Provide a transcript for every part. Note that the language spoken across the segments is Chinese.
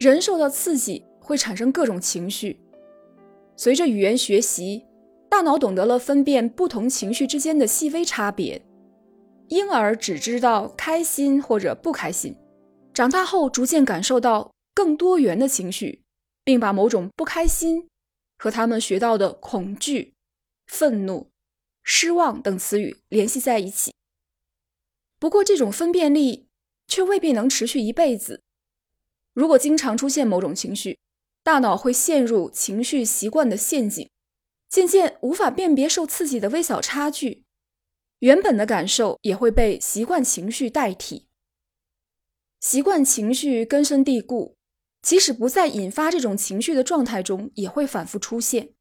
人受到刺激会产生各种情绪，随着语言学习，大脑懂得了分辨不同情绪之间的细微差别，婴儿只知道开心或者不开心，长大后逐渐感受到更多元的情绪，并把某种不开心和他们学到的恐惧、愤怒、失望等词语联系在一起。不过，这种分辨力却未必能持续一辈子。如果经常出现某种情绪，大脑会陷入情绪习惯的陷阱，渐渐无法辨别受刺激的微小差距，原本的感受也会被习惯情绪代替。习惯情绪根深蒂固，即使不在引发这种情绪的状态中，也会反复出现。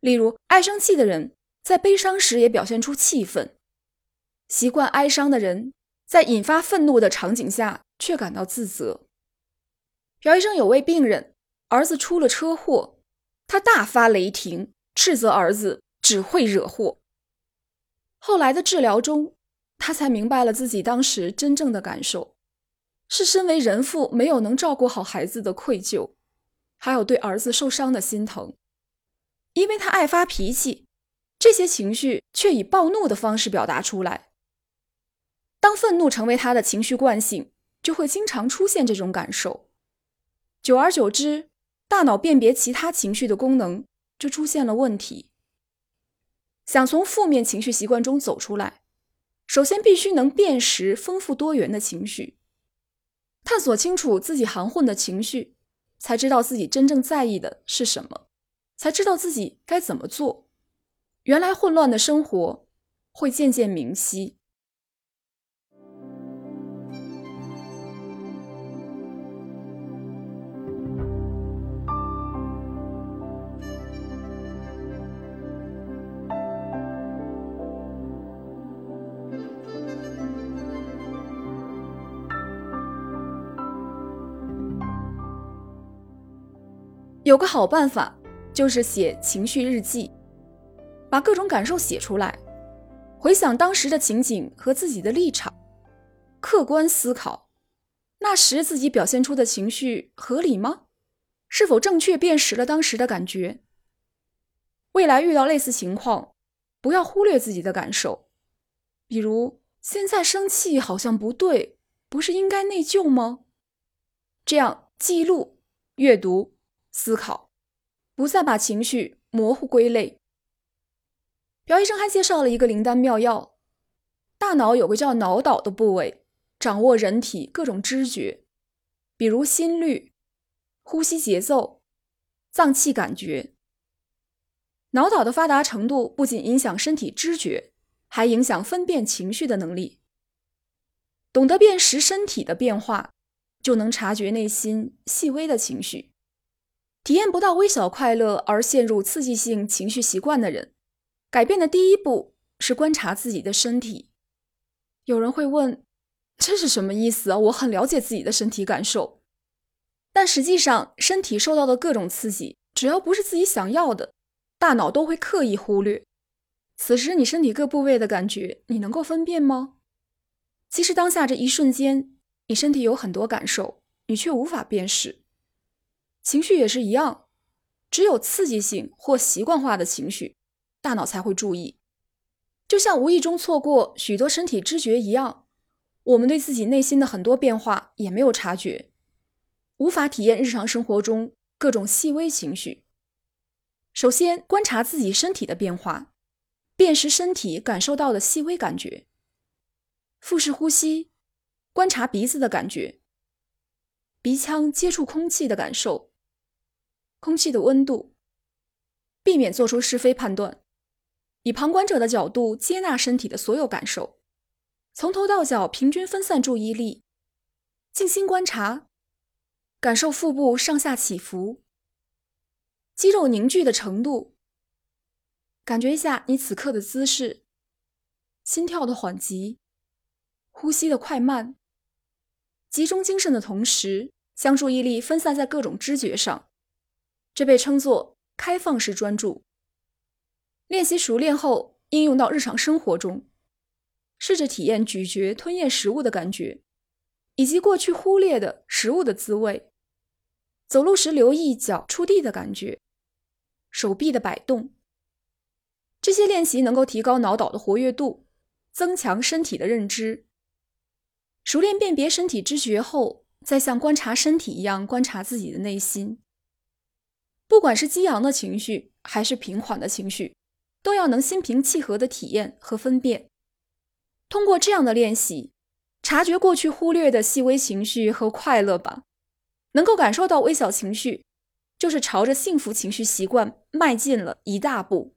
例如，爱生气的人在悲伤时也表现出气愤；习惯哀伤的人在引发愤怒的场景下却感到自责。朴医生有位病人，儿子出了车祸，他大发雷霆，斥责儿子只会惹祸。后来的治疗中，他才明白了自己当时真正的感受，是身为人父没有能照顾好孩子的愧疚，还有对儿子受伤的心疼。因为他爱发脾气，这些情绪却以暴怒的方式表达出来。当愤怒成为他的情绪惯性，就会经常出现这种感受。久而久之，大脑辨别其他情绪的功能就出现了问题。想从负面情绪习惯中走出来，首先必须能辨识丰富多元的情绪，探索清楚自己含混的情绪，才知道自己真正在意的是什么，才知道自己该怎么做。原来混乱的生活会渐渐明晰。有个好办法，就是写情绪日记，把各种感受写出来，回想当时的情景和自己的立场，客观思考，那时自己表现出的情绪合理吗？是否正确辨识了当时的感觉？未来遇到类似情况，不要忽略自己的感受，比如现在生气好像不对，不是应该内疚吗？这样记录、阅读。思考，不再把情绪模糊归类。朴医生还介绍了一个灵丹妙药：大脑有个叫脑岛的部位，掌握人体各种知觉，比如心率、呼吸节奏、脏器感觉。脑岛的发达程度不仅影响身体知觉，还影响分辨情绪的能力。懂得辨识身体的变化，就能察觉内心细微的情绪。体验不到微小快乐而陷入刺激性情绪习惯的人，改变的第一步是观察自己的身体。有人会问，这是什么意思啊？我很了解自己的身体感受，但实际上，身体受到的各种刺激，只要不是自己想要的，大脑都会刻意忽略。此时你身体各部位的感觉，你能够分辨吗？其实当下这一瞬间，你身体有很多感受，你却无法辨识。情绪也是一样，只有刺激性或习惯化的情绪，大脑才会注意。就像无意中错过许多身体知觉一样，我们对自己内心的很多变化也没有察觉，无法体验日常生活中各种细微情绪。首先，观察自己身体的变化，辨识身体感受到的细微感觉。腹式呼吸，观察鼻子的感觉，鼻腔接触空气的感受。空气的温度，避免做出是非判断，以旁观者的角度接纳身体的所有感受，从头到脚平均分散注意力，静心观察，感受腹部上下起伏，肌肉凝聚的程度，感觉一下你此刻的姿势，心跳的缓急，呼吸的快慢，集中精神的同时，将注意力分散在各种知觉上。这被称作开放式专注。练习熟练后，应用到日常生活中，试着体验咀嚼、吞咽食物的感觉，以及过去忽略的食物的滋味。走路时留意脚触地的感觉，手臂的摆动。这些练习能够提高脑岛的活跃度，增强身体的认知。熟练辨别身体知觉后，再像观察身体一样观察自己的内心。不管是激昂的情绪，还是平缓的情绪，都要能心平气和的体验和分辨。通过这样的练习，察觉过去忽略的细微情绪和快乐吧。能够感受到微小情绪，就是朝着幸福情绪习惯迈进了一大步。